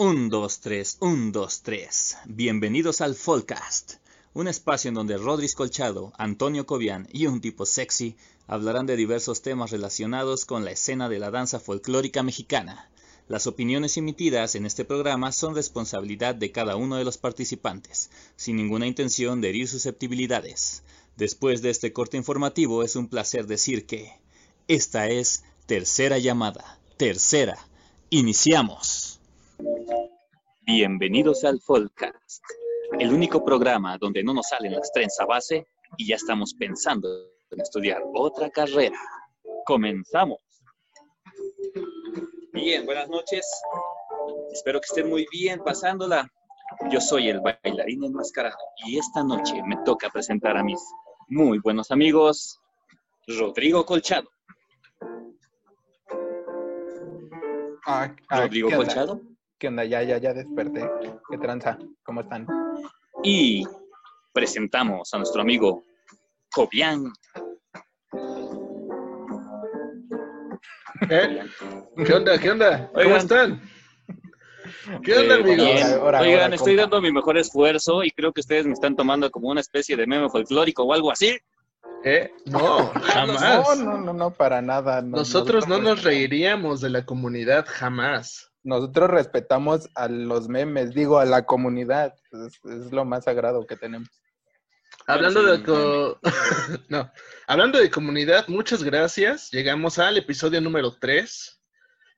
Un, dos, tres, un, dos, tres. Bienvenidos al Folcast, un espacio en donde Rodríguez Colchado, Antonio Cobian y un tipo sexy hablarán de diversos temas relacionados con la escena de la danza folclórica mexicana. Las opiniones emitidas en este programa son responsabilidad de cada uno de los participantes, sin ninguna intención de herir susceptibilidades. Después de este corte informativo es un placer decir que esta es tercera llamada. Tercera. Iniciamos. Bienvenidos al Folcast, el único programa donde no nos salen las trenzas base y ya estamos pensando en estudiar otra carrera. Comenzamos. Bien, buenas noches. Espero que estén muy bien pasándola. Yo soy el bailarín enmascarado y esta noche me toca presentar a mis muy buenos amigos, Rodrigo Colchado. Ah, ah, Rodrigo. Colchado. ¿Qué onda? Ya, ya, ya desperté. ¿Qué tranza? ¿Cómo están? Y presentamos a nuestro amigo Cobian. ¿Eh? ¿Qué onda? ¿Qué onda? ¿Cómo Oigan. están? ¿Qué onda, Eh, amigos? bien. Ahora, Oigan, ahora, estoy compa. dando mi mejor esfuerzo y creo que ustedes me están tomando como una especie de meme folclórico o algo así. ¿Eh? No, jamás. No, no, no, no, para nada. no, Nosotros no nos reiríamos de la comunidad, jamás. Nosotros respetamos a los memes, digo, a la comunidad. Es, es lo más sagrado que tenemos. Hablando de co- no, hablando de comunidad, muchas gracias. Llegamos al episodio número 3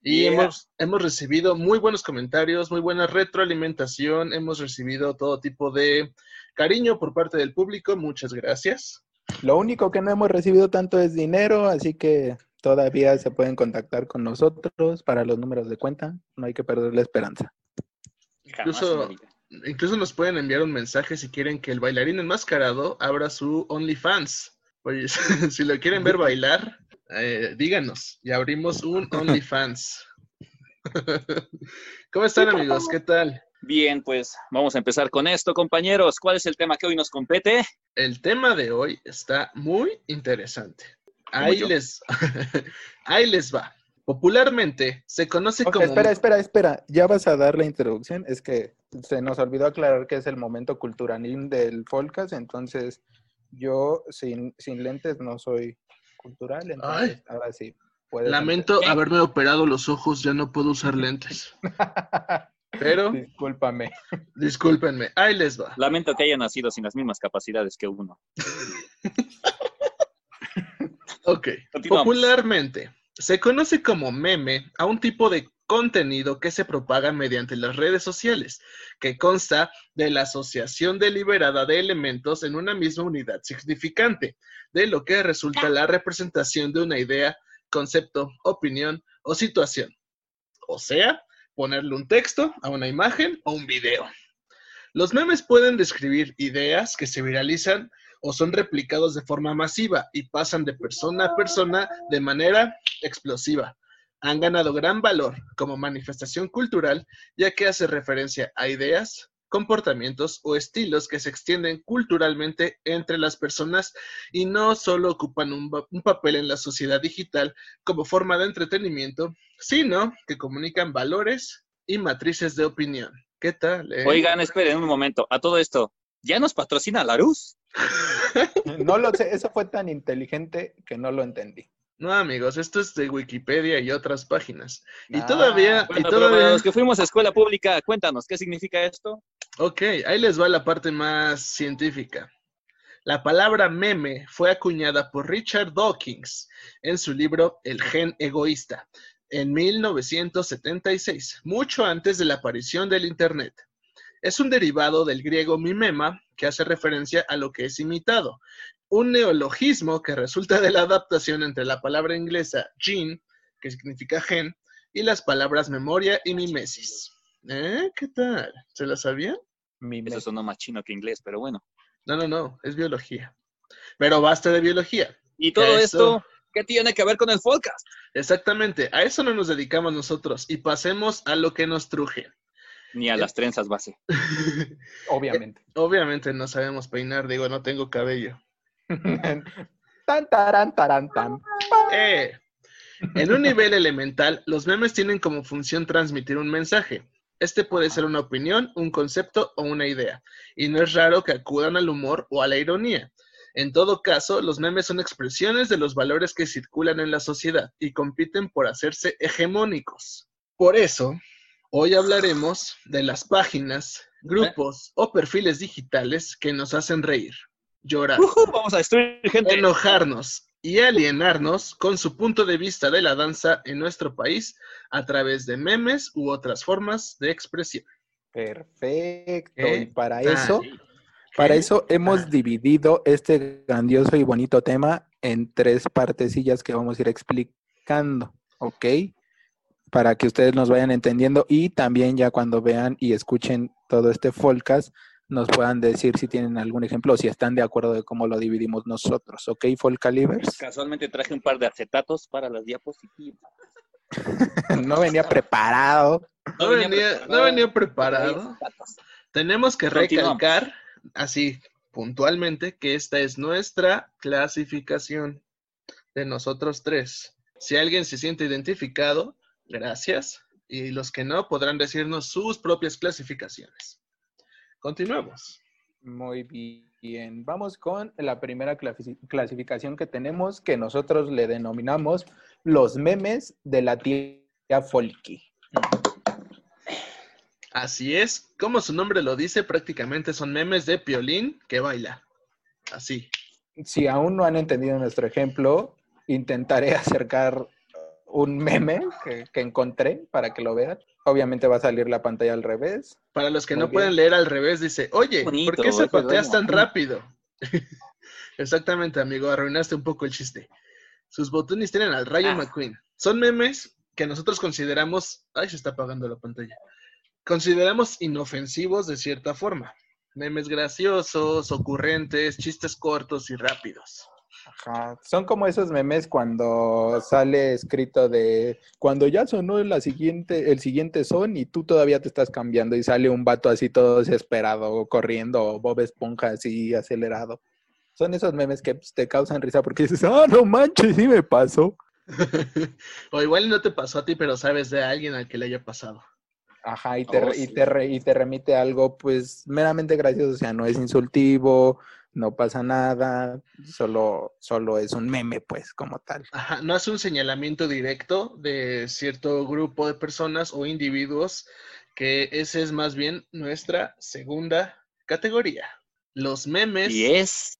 y Yeah. hemos, hemos recibido muy buenos comentarios, muy buena retroalimentación, hemos recibido todo tipo de cariño por parte del público. Muchas gracias. Lo único que no hemos recibido tanto es dinero, así que todavía se pueden contactar con nosotros para los números de cuenta. No hay que perder la esperanza. Incluso-. Incluso nos pueden enviar un mensaje si quieren que el bailarín enmascarado abra su OnlyFans. Oye, si lo quieren ver bailar, eh, díganos y abrimos un OnlyFans. ¿Cómo están amigos? ¿Qué tal? Bien, pues vamos a empezar con esto, compañeros. ¿Cuál es el tema que hoy nos compete? El tema de hoy está muy interesante. Ahí yo. les, ahí les va. Popularmente se conoce como... espera, espera, espera. Ya vas a dar la introducción. Es que se nos olvidó aclarar que es el momento culturalín del Folcast, entonces yo sin, sin lentes no soy cultural, entonces Ay. ahora sí. puedes Lamento haberme operado los ojos, ya no puedo usar lentes. Pero, Discúlpame. discúlpenme, ahí les va. Lamento que haya nacido sin las mismas capacidades que uno. Ok. Popularmente, se conoce como meme a un tipo de contenido que se propaga mediante las redes sociales, que consta de la asociación deliberada de elementos en una misma unidad significante, de lo que resulta la representación de una idea, concepto, opinión o situación. O sea, ponerle un texto a una imagen o un video. Los memes pueden describir ideas que se viralizan o son replicados de forma masiva y pasan de persona a persona de manera explosiva. Han ganado gran valor como manifestación cultural ya que hace referencia a ideas, comportamientos o estilos que se extienden culturalmente entre las personas y no solo ocupan un, un papel en la sociedad digital como forma de entretenimiento, sino que comunican valores y matrices de opinión. ¿Qué tal? eh? Oigan, esperen un momento. A todo esto, ¿ya nos patrocina Larus? No lo sé, eso fue tan inteligente que no lo entendí. No, amigos, esto es de Wikipedia y otras páginas. Y Ah, todavía, Bueno, y pero todavía, los que fuimos a escuela pública, cuéntanos, ¿qué significa esto? ok, ahí les va la parte más científica. La palabra meme fue acuñada por Richard Dawkins en su libro El gen egoísta en 1976, mucho antes de la aparición del Internet. Es un derivado del griego mimema, que hace referencia a lo que es imitado, un neologismo que resulta de la adaptación entre la palabra inglesa gene, que significa gen, y las palabras memoria y mimesis. ¿Eh? ¿Qué tal? ¿Se la sabían? Mi Eso sonó más chino que inglés, pero bueno. No, no, no, es biología. Pero basta de biología. Y todo Eso. esto, ¿qué tiene que ver con el podcast? Exactamente, a eso no nos dedicamos nosotros y pasemos a lo que nos truje. Ni a las trenzas base. Obviamente. Obviamente no sabemos peinar, digo, no tengo cabello. tan, taran, taran, tan. Eh, En un nivel elemental, los memes tienen como función transmitir un mensaje. Este puede ser una opinión, un concepto o una idea, y no es raro que acudan al humor o a la ironía. En todo caso, los memes son expresiones de los valores que circulan en la sociedad y compiten por hacerse hegemónicos. Por eso, hoy hablaremos de las páginas, grupos o perfiles digitales que nos hacen reír, llorar, vamos a destruir gente. enojarnos y alienarnos con su punto de vista de la danza en nuestro país a través de memes u otras formas de expresión. Perfecto. ¿Qué Y para tal? eso, para ¿Qué eso hemos dividido este grandioso y bonito tema en tres partecillas que vamos a ir explicando, ¿ok? Para que ustedes nos vayan entendiendo y también ya cuando vean y escuchen todo este Folcast nos puedan decir si tienen algún ejemplo o si están de acuerdo de cómo lo dividimos nosotros, ¿ok, Folcalivers? Casualmente traje un par de acetatos para las diapositivas. no venía preparado. No venía, no venía preparado. Tenemos que recalcar, así puntualmente, que esta es nuestra clasificación de nosotros tres. Si alguien se siente identificado, gracias. Y los que no podrán decirnos sus propias clasificaciones. Continuemos. Muy bien, vamos con la primera clasi- clasificación que tenemos, que nosotros le denominamos los memes de la tía Folky. Así es, como su nombre lo dice, prácticamente son memes de Piolín que baila. Así. Si aún no han entendido nuestro ejemplo, intentaré acercar un meme que, que encontré para que lo vean. Obviamente va a salir la pantalla al revés. Para los que Muy no bien. pueden leer al revés, dice, oye, Bonito, ¿por qué ese zapateas dueño. tan rápido? Exactamente, amigo, arruinaste un poco el chiste. Sus botones tienen al Rayo Ah. McQueen. Son memes que nosotros consideramos... Ay, se está apagando la pantalla. Consideramos inofensivos de cierta forma. Memes graciosos, ocurrentes, chistes cortos y rápidos. Ajá. Son como esos memes cuando sale escrito de cuando ya sonó la siguiente, el siguiente son y tú todavía te estás cambiando y sale un vato así todo desesperado corriendo Bob Esponja así acelerado. Son esos memes que pues, te causan risa porque dices, ah, no manches, sí me pasó. o igual no te pasó a ti, pero sabes de alguien al que le haya pasado. Ajá, y te, Oh, re- y sí. te, re- y te remite a algo pues meramente gracioso, o sea, no es insultivo, no pasa nada, solo, solo es un meme pues como tal. Ajá, no hace un señalamiento directo de cierto grupo de personas o individuos, que ese es más bien nuestra segunda categoría. Los memes, Y es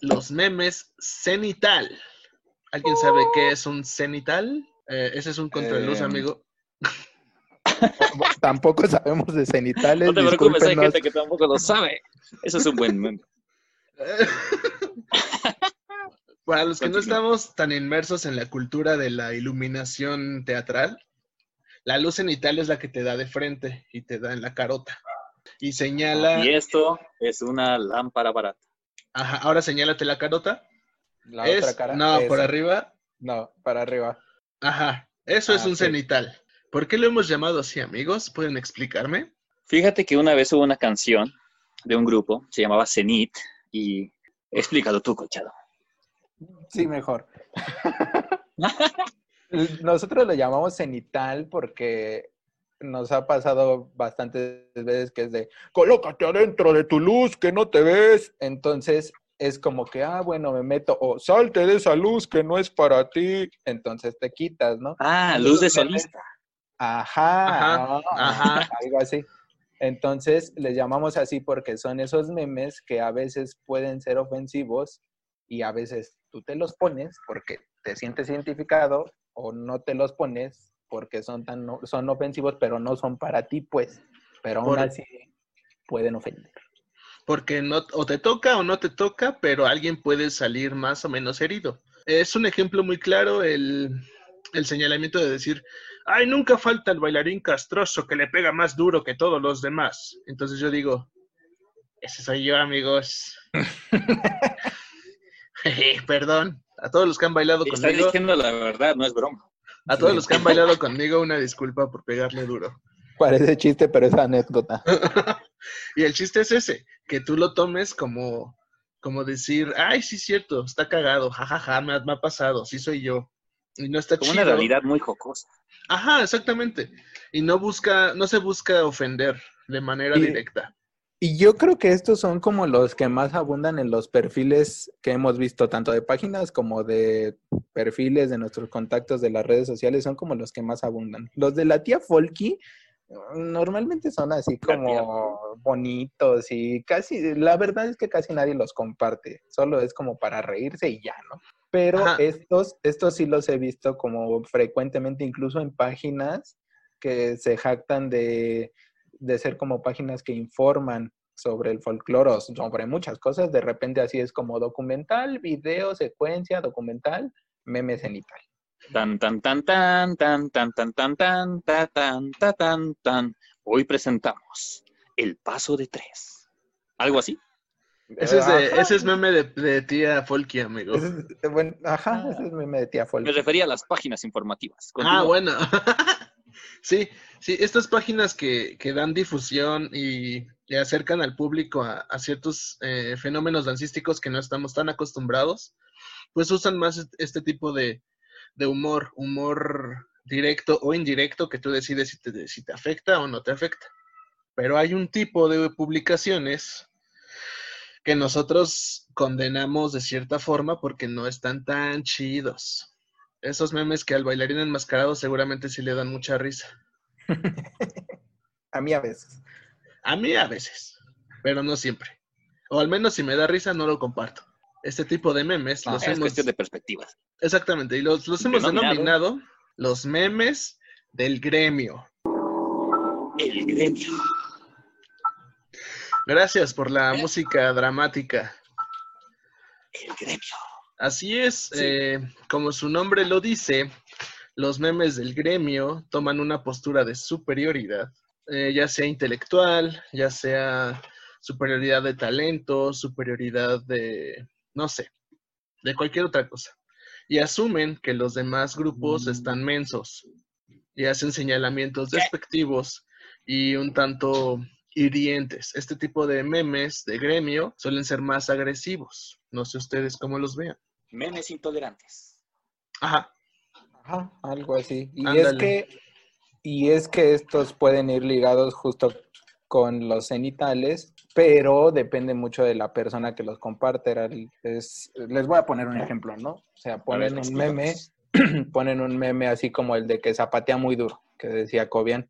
los memes cenital. ¿Alguien sabe qué es un cenital? Eh, ese es un contraluz, Em, amigo. Tampoco sabemos de cenitales. No te preocupes, hay gente que tampoco lo sabe. Eso es un buen meme. Para los que no estamos tan inmersos en la cultura de la iluminación teatral, la luz cenital es la que te da de frente y te da en la carota. Y señala. Y esto es una lámpara barata. Ajá, ahora señálate la carota. La es, otra cara. no, esa. por arriba. No, para arriba. Ajá, eso es Ah, un ok. cenital. ¿Por qué lo hemos llamado así, amigos? ¿Pueden explicarme? Fíjate que una vez hubo una canción de un grupo, se llamaba Zenit, y explícalo tú, Colchado. Sí, mejor. Nosotros lo llamamos cenital porque nos ha pasado bastantes veces que es de colócate adentro de tu luz que no te ves. Entonces es como que, ah, bueno, me meto o salte de esa luz que no es para ti. Entonces te quitas, ¿no? Ah, luz de solista. Ajá, Ajá, ah, ajá. algo así. Entonces les llamamos así porque son esos memes que a veces pueden ser ofensivos y a veces tú te los pones porque te sientes identificado o no te los pones porque son tan son ofensivos pero no son para ti pues, pero aún Por- así pueden ofender. Porque no, o te toca o no te toca, pero alguien puede salir más o menos herido. Es un ejemplo muy claro el, el señalamiento de decir, ay, nunca falta el bailarín castroso que le pega más duro que todos los demás. Entonces yo digo, ese soy yo, amigos. Perdón, a todos los que han bailado Estás conmigo, diciendo la verdad, no es broma. a todos los que han bailado conmigo, una disculpa por pegarle duro. Parece chiste, pero es anécdota. y el chiste es ese, que tú lo tomes como, como decir, ay, sí, cierto, está cagado, jajaja, me ha pasado, sí soy yo. Y no está Como chido. una realidad muy jocosa. Ajá, exactamente. Y no busca, no se busca ofender de manera Y- directa. Y yo creo que estos son como los que más abundan en los perfiles que hemos visto, tanto de páginas como de perfiles de nuestros contactos de las redes sociales, son como los que más abundan. Los de la tía Folky mm, normalmente son así como bonitos y casi, la verdad es que casi nadie los comparte, solo es como para reírse y ya, ¿no? Pero Ajá. estos, estos sí los he visto como frecuentemente, incluso en páginas que se jactan de, de ser como páginas que informan sobre el folclore o sobre muchas cosas. De repente así es como documental, video, secuencia, documental, memes en Italia. Tan, tan, tan, tan, tan, tan, tan, tan, tan, ta, tan, ta, tan, tan. Hoy presentamos El Paso de Tres. ¿Algo así? Ese es, de- ese es meme de, de tía Folky, amigo. Es- bueno, ajá, Ah. ese es meme de tía Folky. Me refería a las páginas informativas. Ah, Continúa. bueno. sí, sí, estas páginas que, que dan difusión y, y acercan al público a, a ciertos eh, fenómenos dancísticos que no estamos tan acostumbrados, pues usan más est- este tipo de, de humor, humor directo o indirecto que tú decides si te, si te afecta o no te afecta. Pero hay un tipo de publicaciones que nosotros condenamos de cierta forma porque no están tan chidos. Esos memes que al bailarín enmascarado seguramente sí le dan mucha risa. A mí a veces. A mí a veces, pero no siempre. O al menos si me da risa no lo comparto. Este tipo de memes Ah, los es hemos... cuestión de perspectivas. Exactamente, y los, los hemos Denominado. denominado los memes del gremio. El gremio. Gracias por la música dramática. El gremio. Así es, Sí. eh, como su nombre lo dice, los memes del gremio toman una postura de superioridad, eh, ya sea intelectual, ya sea superioridad de talento, superioridad de, no sé, de cualquier otra cosa. Y asumen que los demás grupos Mm. están mensos y hacen señalamientos despectivos y un tanto hirientes. Este tipo de memes de gremio suelen ser más agresivos. No sé ustedes cómo los vean. Memes intolerantes. Ajá. Ajá, algo así. Y es que, y es que estos pueden ir ligados justo con los cenitales, pero depende mucho de la persona que los comparte. Es- les voy a poner un ejemplo, ¿no? O sea, ponen un meme, ponen un meme así como el de que zapatea muy duro, que decía Cobian.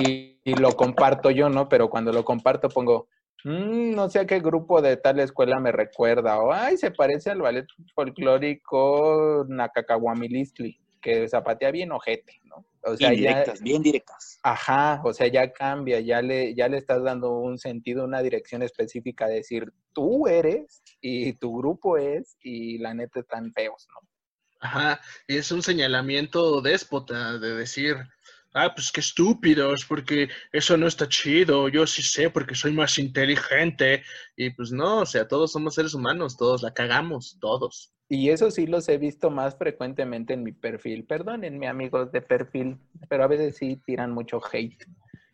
Y, y lo comparto yo, ¿no? Pero cuando lo comparto pongo, "Mm, no sé a qué grupo de tal escuela me recuerda, o ay, se parece al ballet folclórico Nakakahuamilistli, que zapatea bien ojete, ¿no? O sea, ya, Indirectas, bien directas. ajá, o sea, ya cambia, ya le, ya le estás dando un sentido, una dirección específica, a decir, tú eres y tu grupo es, y la neta están feos, ¿no? Ajá, y es un señalamiento déspota de decir, ah, pues qué estúpidos, porque eso no está chido, yo sí sé porque soy más inteligente. Y pues no, o sea, todos somos seres humanos, todos la cagamos, todos. Y eso sí los he visto más frecuentemente en mi perfil. Perdónenme, amigos de perfil, pero a veces sí tiran mucho hate.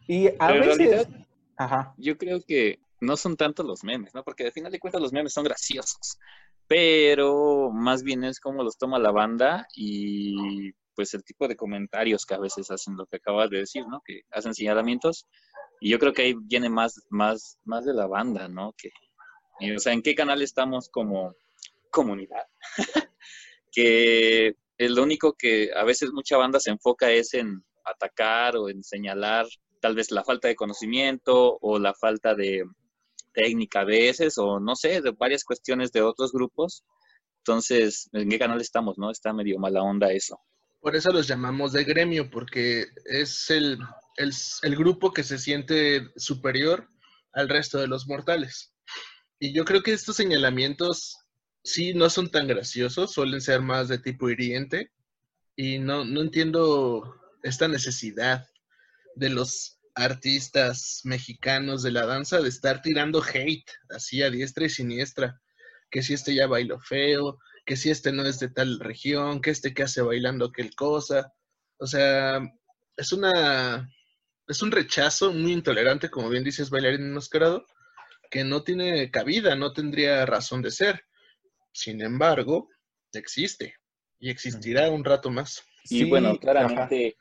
Y a Pero veces... realidad, Ajá. yo creo que no son tanto los memes, ¿no? Porque al final de cuentas los memes son graciosos. Pero más bien es como los toma la banda y pues el tipo de comentarios que a veces hacen lo que acabas de decir, ¿no? Que hacen señalamientos. Y yo creo que ahí viene más, más, más de la banda, ¿no? Que, o sea, ¿en qué canal estamos como comunidad? que el único que a veces mucha banda se enfoca es en atacar o en señalar tal vez la falta de conocimiento o la falta de técnica a veces o no sé, de varias cuestiones de otros grupos. Entonces, ¿en qué canal estamos, no? Está medio mala onda eso. Por eso los llamamos de gremio, porque es el, el, grupo que se siente superior al resto de los mortales. Y yo creo que estos señalamientos sí no son tan graciosos, suelen ser más de tipo hiriente. Y no, no entiendo esta necesidad de los artistas mexicanos de la danza de estar tirando hate así a diestra y siniestra. Que si este ya bailó feo, que si este no es de tal región, que este que hace bailando aquel cosa. O sea, es una es un rechazo muy intolerante, como bien dices, bailarín enmascarado, que no tiene cabida, no tendría razón de ser. Sin embargo, existe. y existirá un rato más. Y bueno, claramente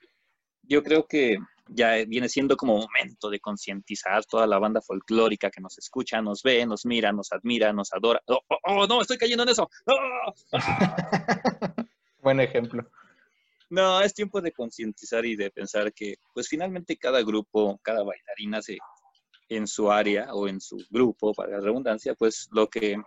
yo creo que ya viene siendo como momento de concientizar toda la banda folclórica que nos escucha, nos ve, nos mira, nos admira, nos adora. ¡Oh, oh, oh no! ¡Estoy cayendo en eso! Buen ejemplo. No, es tiempo de concientizar y de pensar que, pues finalmente cada grupo, cada bailarina se, en su área o en su grupo, para la redundancia, pues lo que,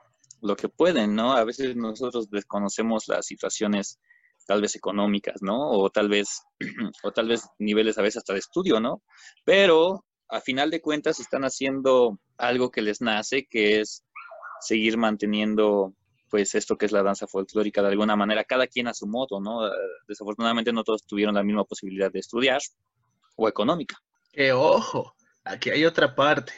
lo que pueden, ¿no? A veces nosotros desconocemos las situaciones tal vez económicas, ¿no? O tal vez, o tal vez niveles a veces hasta de estudio, ¿no? Pero a final de cuentas están haciendo algo que les nace, que es seguir manteniendo pues esto que es la danza folclórica de alguna manera, cada quien a su modo, ¿no? Desafortunadamente no todos tuvieron la misma posibilidad de estudiar o económica. ¡Qué ojo! Aquí hay otra parte.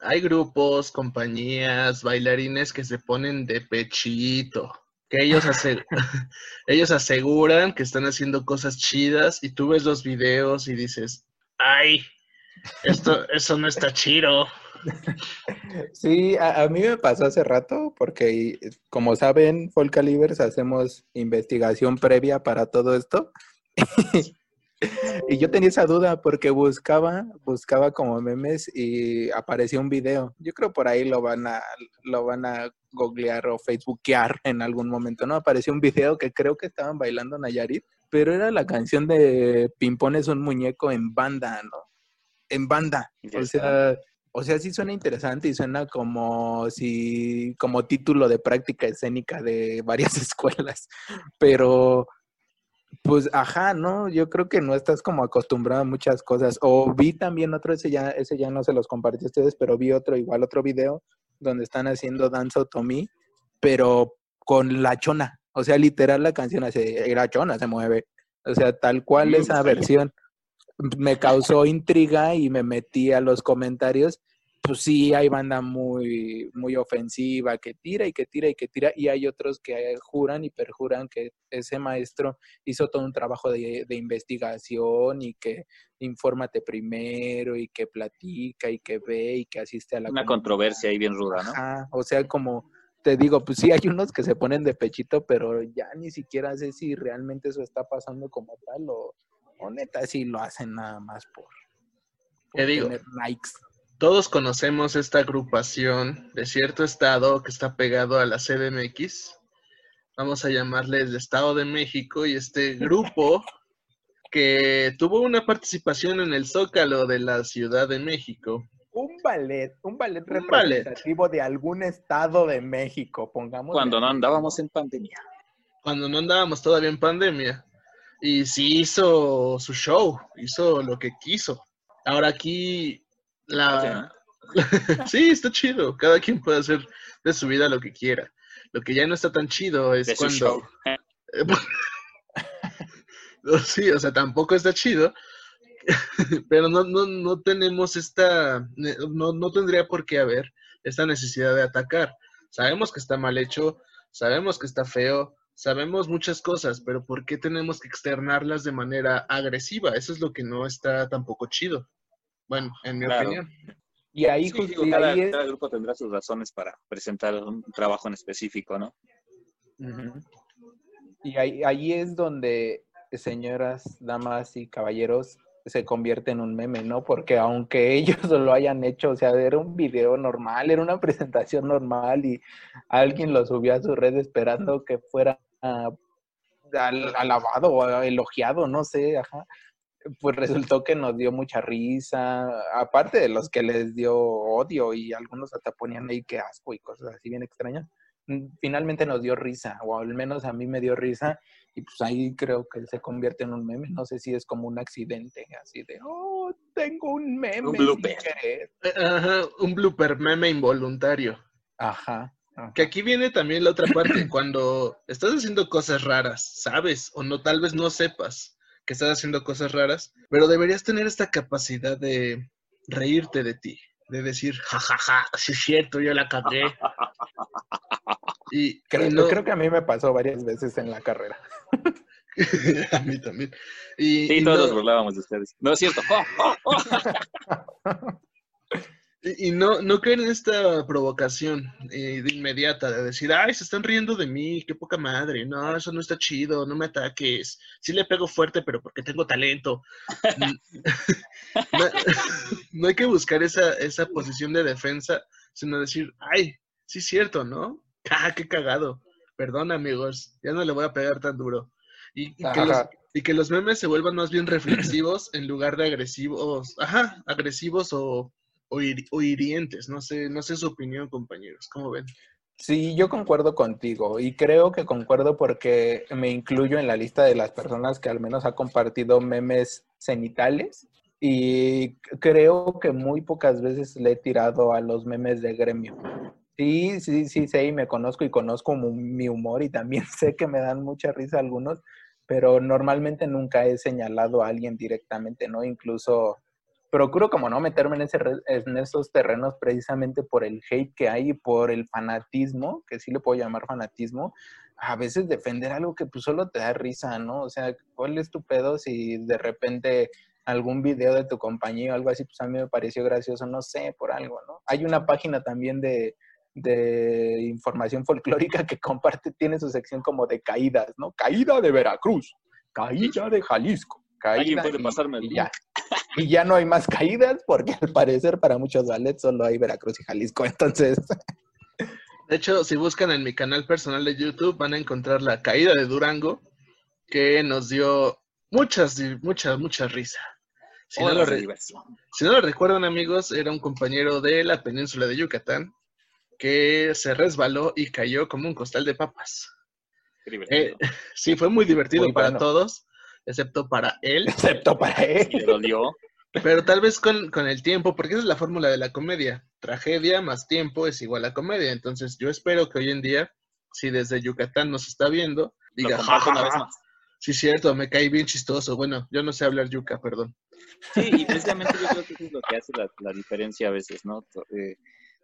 Hay grupos, compañías, bailarines que se ponen de pechito, que ellos, ellos aseguran que están haciendo cosas chidas y tú ves los videos y dices, ay, esto, eso no está chido. Sí, a, mí me pasó hace rato porque, como saben, Folcalibers hacemos investigación previa para todo esto. y yo tenía esa duda porque buscaba, buscaba como memes y apareció un video. Yo creo por ahí lo van a, lo van a googlear o facebookear en algún momento, ¿no? Apareció un video que creo que estaban bailando Nayarit, pero era la canción de Pimpón es un muñeco en banda, ¿no? En banda. O sea, o sea, sí suena interesante y suena como si, como título de práctica escénica de varias escuelas, pero pues ajá, ¿no? Yo creo que no estás como acostumbrado a muchas cosas. O vi también otro, ese ya, ese ya no se los compartí a ustedes, pero vi otro, igual otro video donde están haciendo Dance Otomi, pero con la chona. O sea, literal la canción hace, la chona se mueve. O sea, tal cual esa versión me causó intriga y me metí a los comentarios pues sí hay banda muy, muy ofensiva que tira y que tira y que tira, y hay otros que juran y perjuran que ese maestro hizo todo un trabajo de, investigación y que infórmate primero y que platica y que ve y que asiste a la... Una controversia ahí bien ruda, ¿no? o sea, como te digo, pues sí hay unos que se ponen de pechito, pero ya ni siquiera sé si realmente eso está pasando como tal o, o neta si lo hacen nada más por, tener likes. Todos conocemos esta agrupación de cierto estado que está pegado a la CDMX. Vamos a llamarle el Estado de México y este grupo que tuvo una participación en el Zócalo de la Ciudad de México. Un ballet, un ballet representativo de algún estado de México, pongamos. Cuando no andábamos en pandemia. Cuando no andábamos todavía en pandemia. Y sí hizo su show, hizo lo que quiso. Ahora aquí la... sí, está chido. Cada quien puede hacer de su vida lo que quiera. Lo que ya no está tan chido es cuando... sí, o sea, tampoco está chido. pero no, no, no tenemos esta... No, no tendría por qué haber esta necesidad de atacar. Sabemos que está mal hecho, sabemos que está feo, sabemos muchas cosas, pero ¿por qué tenemos que externarlas de manera agresiva? Eso es lo que no está tampoco chido. Bueno, en mi opinión. Y ahí, cada, grupo tendrá sus razones para presentar un trabajo en específico, ¿no? Y ahí, ahí es donde, señoras, damas y caballeros, se convierte en un meme, ¿no? Porque aunque ellos lo hayan hecho, o sea, era un video normal, era una presentación normal y alguien lo subió a su red esperando que fuera alabado o elogiado, no sé, ajá pues resultó que nos dio mucha risa, aparte de los que les dio odio y algunos hasta ponían ahí que asco y cosas así bien extrañas. Mm, finalmente nos dio risa, o al menos a mí me dio risa, y pues ahí creo que se convierte en un meme. No sé si es como un accidente, así de, oh, tengo un meme. Un blooper. Ajá, un blooper, meme involuntario. Ajá. Que aquí viene también la otra parte, cuando estás haciendo cosas raras, sabes, o no, tal vez no sepas, que estás haciendo cosas raras, pero deberías tener esta capacidad de reírte de ti, de decir, jajaja, ja, ja, sí es cierto, yo la cagué. y creo, creo que a mí me pasó varias veces en la carrera. a mí también. Y, sí, todos nos burlábamos de ustedes. No es cierto. y, Y, no, no caer en esta provocación eh, de inmediata de decir, ay, se están riendo de mí, qué poca madre, no, eso no está chido, no me ataques, sí le pego fuerte, pero porque tengo talento. no, hay que buscar esa, esa posición de defensa, sino decir, ay, sí es cierto, ¿no? ¡Ah, qué cagado! Perdón, amigos, ya no le voy a pegar tan duro. Y, que los, y, que los, memes se vuelvan más bien reflexivos en lugar de agresivos, ajá, agresivos o, o, hirientes. No sé, no sé su opinión, compañeros. ¿Cómo ven? Sí, yo concuerdo contigo y creo que concuerdo porque me incluyo en la lista de las personas que al menos ha compartido memes cenitales y creo que muy pocas veces le he tirado a los memes de gremio. Sí, sí, sí, sé y me conozco y conozco mi humor y también sé que me dan mucha risa algunos, pero normalmente nunca he señalado a alguien directamente, ¿no? Incluso procuro como no meterme en, ese, en esos terrenos precisamente por el hate que hay y por el fanatismo, que sí le puedo llamar fanatismo, a veces defender algo que pues solo te da risa, ¿no? O sea, ¿cuál es tu pedo si de repente algún video de tu compañía o algo así, pues a mí me pareció gracioso, no sé, por algo, ¿no? Hay una página también de, de información folclórica que comparte, tiene su sección como de caídas, ¿no? Caída de Veracruz, caída de Jalisco, caída puede pasarme y, ya. Y ya no hay más caídas porque al parecer para muchos ballets solo hay Veracruz y Jalisco, entonces... De hecho, si buscan en mi canal personal de YouTube van a encontrar la caída de Durango que nos dio muchas, muchas, mucha risa. Si no, lo si no, lo recuerdan amigos, era un compañero de la península de Yucatán que se resbaló y cayó como un costal de papas. Eh, sí, fue muy divertido para todos, excepto para él. Excepto para él. Pero tal vez con, el tiempo, porque esa es la fórmula de la comedia. Tragedia más tiempo es igual a comedia. Entonces yo espero que hoy en día, si desde Yucatán nos está viendo, diga, una vez más. Sí, cierto, me caí bien chistoso. Bueno, yo no sé hablar yuca, perdón. Sí, y precisamente yo creo que eso es lo que hace la, diferencia a veces, ¿no? Eh,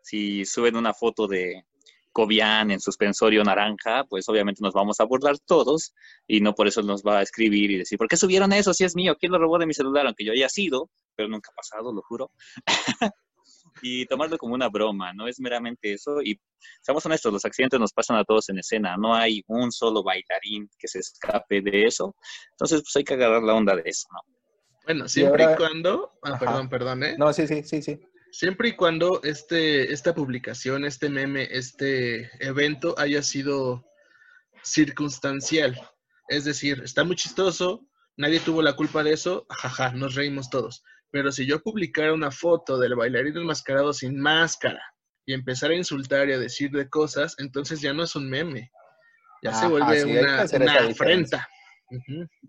si suben una foto de Cobian en suspensorio naranja, pues obviamente nos vamos a burlar todos y no por eso nos va a escribir y decir, ¿por qué subieron eso? Si es mío, ¿quién lo robó de mi celular? Aunque yo haya sido, pero nunca ha pasado, lo juro. y tomarlo como una broma, no es meramente eso. Y seamos honestos, los accidentes nos pasan a todos en escena, no hay un solo bailarín que se escape de eso. Entonces, pues hay que agarrar la onda de eso, ¿no? Bueno, siempre y, cuando... Ah, perdón, perdón, ¿eh? No, sí, sí, sí, sí. Siempre y cuando este, esta publicación, este meme, este evento haya sido circunstancial. Es decir, está muy chistoso, nadie tuvo la culpa de eso, jaja, nos reímos todos. Pero si yo publicara una foto del bailarín enmascarado sin máscara y empezar a insultar y a decir de cosas, entonces ya no es un meme. Ya se vuelve una, afrenta.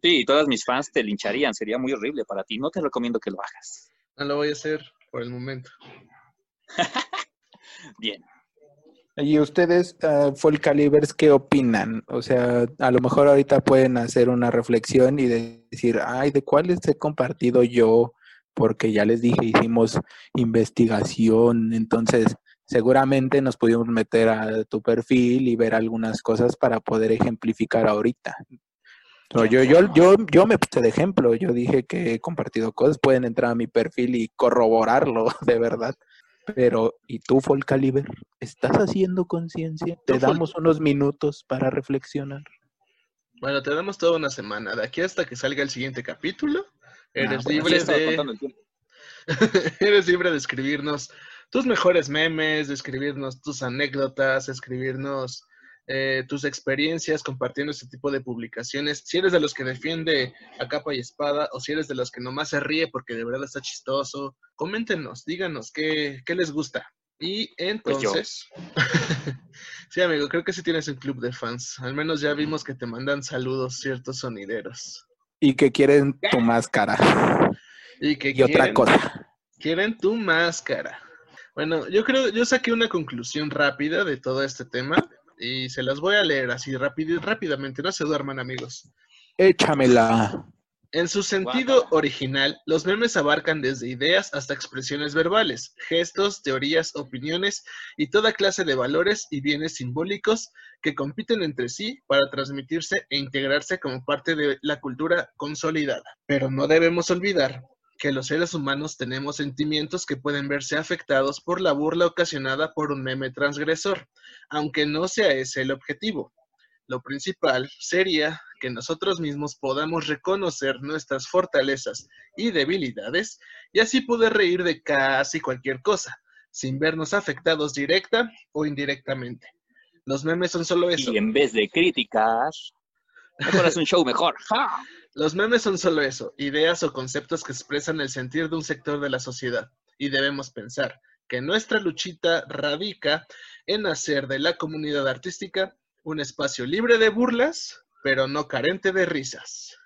Sí, todas mis fans te lincharían, sería muy horrible para ti. No te recomiendo que lo hagas. No lo voy a hacer por el momento. Bien. ¿Y ustedes, uh, Full Calibers, qué opinan? O sea, a lo mejor ahorita pueden hacer una reflexión y decir, ay, ¿de cuáles he compartido yo? Porque ya les dije, hicimos investigación, entonces seguramente nos pudimos meter a tu perfil y ver algunas cosas para poder ejemplificar ahorita yo, yo, yo, yo me puse de ejemplo, yo dije que he compartido cosas, pueden entrar a mi perfil y corroborarlo, de verdad. Pero, ¿y tú, Caliber? ¿Estás haciendo conciencia? Te damos unos minutos para reflexionar. Bueno, te damos toda una semana. De aquí hasta que salga el siguiente capítulo, eres libre de... eres libre de escribirnos tus mejores memes, de escribirnos tus anécdotas, escribirnos eh, tus experiencias compartiendo este tipo de publicaciones. Si eres de los que defiende a capa y espada o si eres de los que nomás se ríe porque de verdad está chistoso, coméntenos, díganos qué, les gusta. Y pues entonces, sí amigo, creo que sí tienes un club de fans. Al menos ya vimos que te mandan saludos ciertos sonideros. Y que quieren tu máscara. Y que y otra cosa. Quieren tu máscara. Bueno, yo creo, yo saqué una conclusión rápida de todo este tema y se las voy a leer así rápido, rápidamente, no se duerman amigos. Échamela. En su sentido original, los memes abarcan desde ideas hasta expresiones verbales, gestos, teorías, opiniones y toda clase de valores y bienes simbólicos que compiten entre sí para transmitirse e integrarse como parte de la cultura consolidada. Pero no debemos olvidar que los seres humanos tenemos sentimientos que pueden verse afectados por la burla ocasionada por un meme transgresor, aunque no sea ese el objetivo. Lo principal sería que nosotros mismos podamos reconocer nuestras fortalezas y debilidades y así poder reír de casi cualquier cosa, sin vernos afectados directa o indirectamente. Los memes son solo eso. Y en vez de críticas, mejor es un show mejor. Los memes son solo eso, ideas o conceptos que expresan el sentir de un sector de la sociedad. Y debemos pensar que nuestra luchita radica en hacer de la comunidad artística un espacio libre de burlas, pero no carente de risas.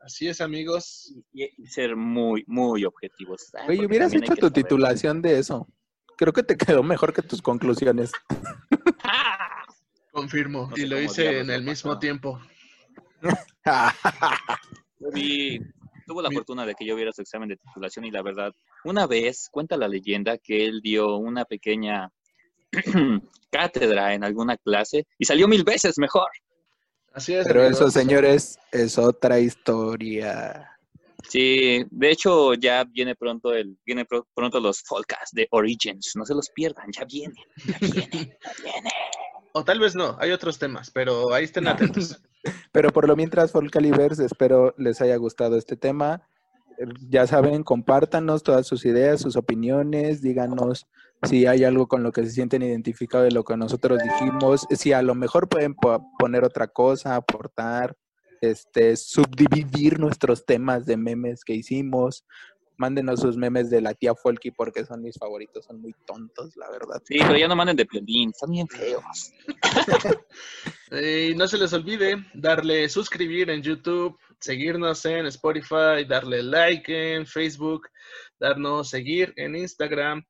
Así es, amigos. Y, ser muy, muy objetivos. Oye, hubieras hecho tu titulación de eso. Creo que te quedó mejor que tus conclusiones. Confirmo. y lo hice en el mismo tiempo. Tuvo la fortuna de que yo viera su examen de titulación y la verdad, una vez cuenta la leyenda que él dio una pequeña cátedra en alguna clase y salió mil veces mejor. Así es. Pero eso, señores, es otra historia. Sí, de hecho ya viene pronto el, viene pronto los podcasts de Origins, no se los pierdan, ya viene, ya viene, ya viene. O tal vez no, hay otros temas, pero ahí estén atentos. pero por lo mientras, Folcalivers, espero les haya gustado este tema. Ya saben, compártanos todas sus ideas, sus opiniones, díganos si hay algo con lo que se sienten identificados de lo que nosotros dijimos, si a lo mejor pueden poner otra cosa, aportar, este, subdividir nuestros temas de memes que hicimos. Mándenos sus memes de la tía Folky porque son mis favoritos, son muy tontos, la verdad. Sí, pero ya no manden de Piolín, son bien feos. y no se les olvide darle suscribir en YouTube, seguirnos en Spotify, darle like en Facebook, darnos seguir en Instagram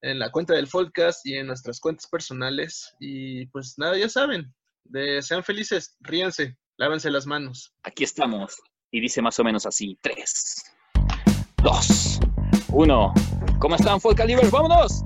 en la cuenta del podcast y en nuestras cuentas personales. Y pues nada, ya saben, de, sean felices, ríanse, lávense las manos. Aquí estamos. Y dice más o menos así, 3, 2, 1. ¿Cómo están, Folcalivers? ¡Vámonos!